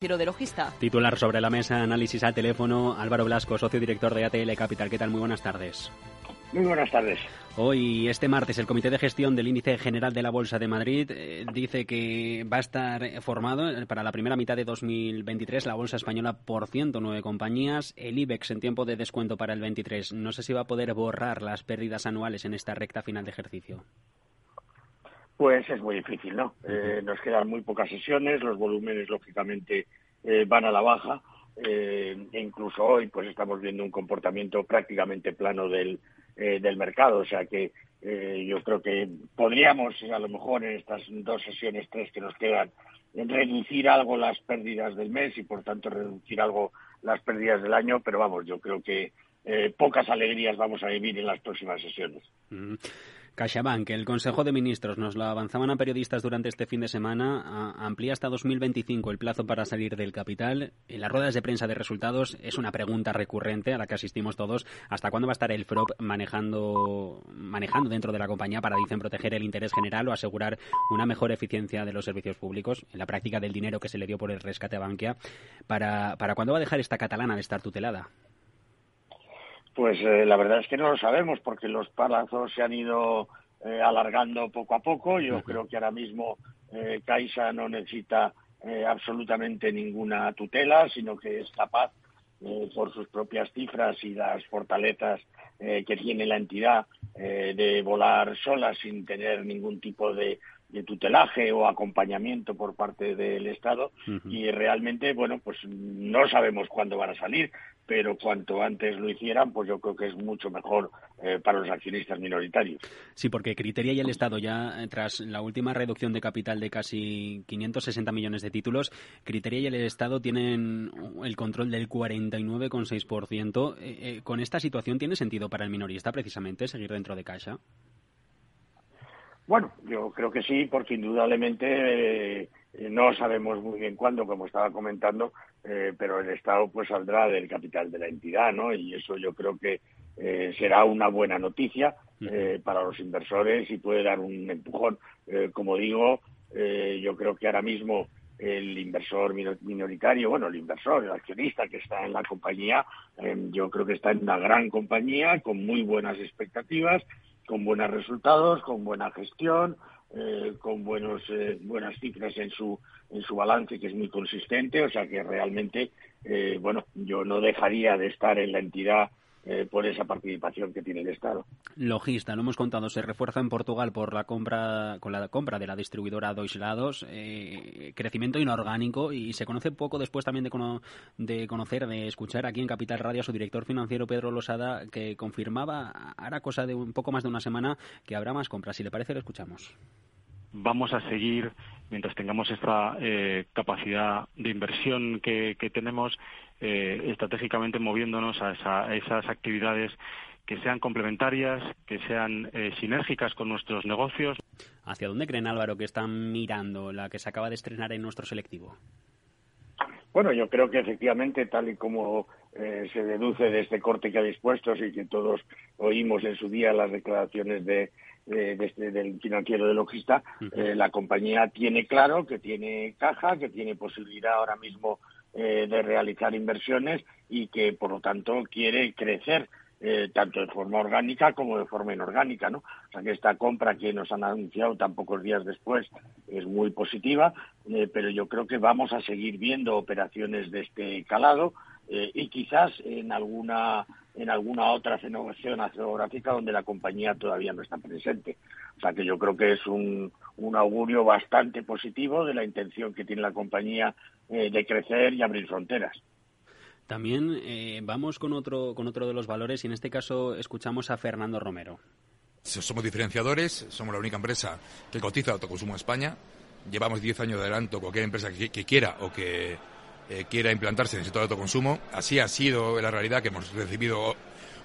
de logista. Titular sobre la mesa, análisis al teléfono, Álvaro Blasco, socio director de ATL Capital. ¿Qué tal? Muy buenas tardes. Muy buenas tardes. Hoy, este martes, el Comité de Gestión del Índice General de la Bolsa de Madrid eh, dice que va a estar formado para la primera mitad de 2023 la Bolsa Española por 109 compañías, el IBEX en tiempo de descuento para el 23. No sé si va a poder borrar las pérdidas anuales en esta recta final de ejercicio. Pues es muy difícil, ¿no? Eh, nos quedan muy pocas sesiones, los volúmenes lógicamente eh, van a la baja eh, e incluso hoy pues estamos viendo un comportamiento prácticamente plano del, del mercado, o sea que yo creo que podríamos a lo mejor en estas dos sesiones, tres que nos quedan, reducir algo las pérdidas del mes y por tanto reducir algo las pérdidas del año, pero vamos, yo creo que pocas alegrías vamos a vivir en las próximas sesiones. CaixaBank, el Consejo de Ministros, nos lo avanzaban a periodistas durante este fin de semana, amplía hasta 2025 el plazo para salir del capital. En las ruedas de prensa de resultados es una pregunta recurrente a la que asistimos todos. ¿Hasta cuándo va a estar el FROP manejando, manejando dentro de la compañía para, dicen, proteger el interés general o asegurar una mejor eficiencia de los servicios públicos en la práctica del dinero que se le dio por el rescate a Bankia? ¿Para, para cuándo va a dejar esta catalana de estar tutelada? Pues eh, la verdad es que no lo sabemos porque los plazos se han ido eh, alargando poco a poco. Yo creo que ahora mismo eh, Caixa no necesita absolutamente ninguna tutela, sino que es capaz, por sus propias cifras y las fortalezas que tiene la entidad, de volar sola sin tener ningún tipo de, de tutelaje o acompañamiento por parte del Estado y realmente, bueno, pues no sabemos cuándo van a salir, pero cuanto antes lo hicieran, pues yo creo que es mucho mejor eh, para los accionistas minoritarios. Sí, porque Criteria y el Estado ya, eh, tras la última reducción de capital de casi 560 millones de títulos, Criteria y el Estado tienen el control del 49,6%. Eh, eh, ¿Con esta situación tiene sentido para el minorista precisamente seguir dentro de Caixa? Bueno, yo creo que sí, porque indudablemente eh, no sabemos muy bien cuándo, como estaba comentando, eh, pero el Estado pues saldrá del capital de la entidad, ¿no? Y eso yo creo que eh, será una buena noticia para los inversores y puede dar un empujón. como digo, yo creo que ahora mismo el inversor minoritario, bueno, el inversor, el accionista que está en la compañía, yo creo que está en una gran compañía con muy buenas expectativas con buenos resultados, con buena gestión, eh, con buenos, eh, buenas cifras en su, en su balance, que es muy consistente, o sea que realmente, eh, bueno, yo no dejaría de estar en la entidad eh, por esa participación que tiene el Estado. Logista, lo hemos contado, se refuerza en Portugal por la compra con la compra de la distribuidora Deutsche Lados, eh, crecimiento inorgánico y se conoce poco después también de, de conocer, de escuchar aquí en Capital Radio a su director financiero Pedro Losada que confirmaba hará cosa de un poco más de una semana que habrá más compras. Si le parece, lo escuchamos vamos a seguir, mientras tengamos esta eh, capacidad de inversión que, tenemos, eh, estratégicamente moviéndonos a, esas actividades que sean complementarias, que sean eh, sinérgicas con nuestros negocios. ¿Hacia dónde creen, Álvaro, que están mirando la que se acaba de estrenar en nuestro selectivo? Bueno, yo creo que efectivamente, tal y como se deduce de este corte que ha dispuesto y que todos oímos en su día las declaraciones de, este, del financiero de logista, eh, la compañía tiene claro que tiene caja, que tiene posibilidad ahora mismo eh, de realizar inversiones y que, por lo tanto, quiere crecer eh, tanto de forma orgánica como de forma inorgánica, ¿no? O sea que esta compra que nos han anunciado tan pocos días después es muy positiva, pero yo creo que vamos a seguir viendo operaciones de este calado y quizás en alguna en alguna otra zona geográfica donde la compañía todavía no está presente. O sea que yo creo que es un, un augurio bastante positivo de la intención que tiene la compañía eh, de crecer y abrir fronteras. También eh, vamos con otro, con otro de los valores y en este caso escuchamos a Fernando Romero. Somos diferenciadores, somos la única empresa que cotiza autoconsumo en España. Llevamos 10 años de adelanto cualquier empresa que quiera o que eh, quiera implantarse en el sector de autoconsumo. Así ha sido la realidad que hemos recibido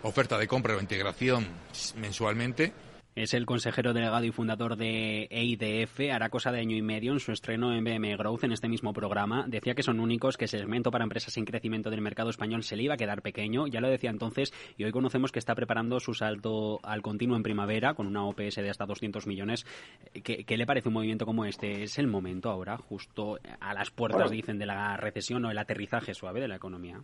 oferta de compra o integración mensualmente Es el consejero delegado y fundador de EIDF. Hará cosa de año y medio en su estreno en BM Growth en este mismo programa. Decía que son únicos, que el segmento para empresas en crecimiento del mercado español se le iba a quedar pequeño. Ya lo decía entonces y hoy conocemos que está preparando su salto al continuo en primavera con una OPS de hasta 200 millones. ¿Qué, le parece un movimiento como este? ¿Es el momento ahora, justo a las puertas, dicen, de la recesión o el aterrizaje suave de la economía?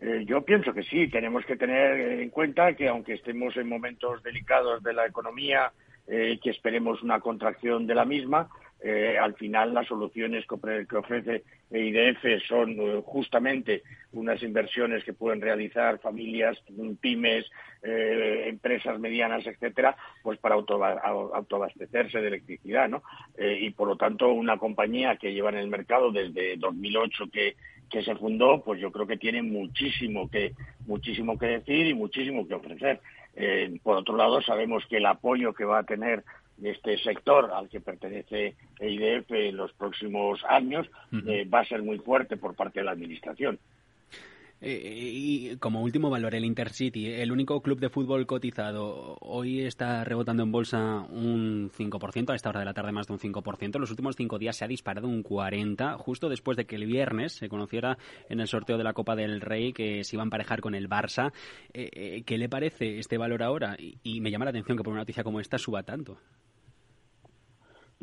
Eh, yo pienso que sí, tenemos que tener en cuenta que aunque estemos en momentos delicados de la economía, eh, que esperemos una contracción de la misma, eh, al final las soluciones que ofrece IDF son justamente unas inversiones que pueden realizar familias, pymes, empresas medianas, etcétera, pues para autoabastecerse de electricidad, ¿no? y por lo tanto una compañía que lleva en el mercado desde 2008 que que se fundó, pues yo creo que tiene muchísimo que, muchísimo que decir y muchísimo que ofrecer. Eh, por otro lado, sabemos que el apoyo que va a tener este sector al que pertenece EIDF en los próximos años eh, va a ser muy fuerte por parte de la Administración. Eh, y como último valor, el Intercity, el único club de fútbol cotizado, hoy está rebotando en bolsa un 5%, a esta hora de la tarde más de un 5%. En los últimos cinco días se ha disparado un 40%, justo después de que el viernes se conociera en el sorteo de la Copa del Rey que se iba a emparejar con el Barça. Eh, eh, ¿Qué le parece este valor ahora? Y, me llama la atención que por una noticia como esta suba tanto.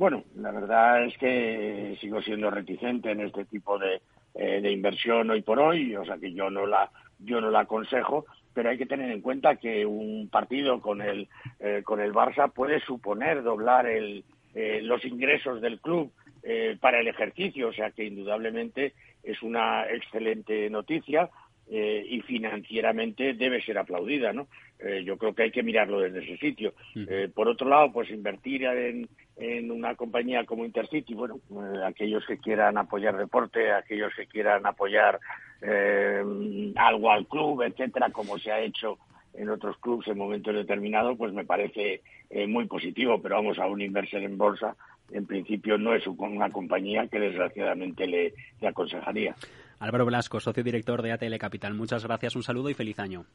Bueno, la verdad es que sigo siendo reticente en este tipo de, eh, de inversión hoy por hoy, o sea que yo no la yo no la aconsejo, pero hay que tener en cuenta que un partido con el eh, con el Barça puede suponer doblar el, eh, los ingresos del club para el ejercicio, o sea que indudablemente es una excelente noticia eh, y financieramente debe ser aplaudida, ¿no? Eh, yo creo que hay que mirarlo desde ese sitio. Eh, por otro lado, pues invertir en, en una compañía como Intercity, bueno, aquellos que quieran apoyar deporte, aquellos que quieran apoyar algo al club, etcétera, como se ha hecho en otros clubes en momentos determinados, pues me parece muy positivo, pero vamos, a un inversor en bolsa, en principio no es una compañía que desgraciadamente le aconsejaría. Álvaro Blasco, socio director de ATL Capital. Muchas gracias, un saludo y feliz año.